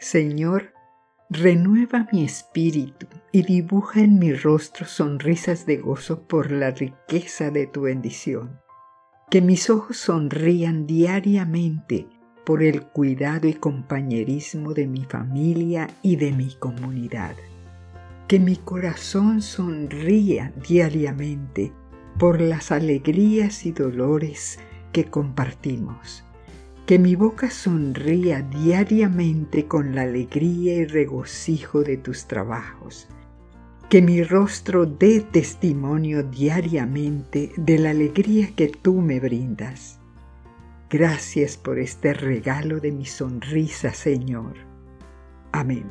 Señor, renueva mi espíritu y dibuja en mi rostro sonrisas de gozo por la riqueza de tu bendición. Que mis ojos sonrían diariamente por el cuidado y compañerismo de mi familia y de mi comunidad. Que mi corazón sonría diariamente por las alegrías y dolores que compartimos. Que mi boca sonría diariamente con la alegría y regocijo de tus trabajos. Que mi rostro dé testimonio diariamente de la alegría que tú me brindas. Gracias por este regalo de mi sonrisa, Señor. Amén.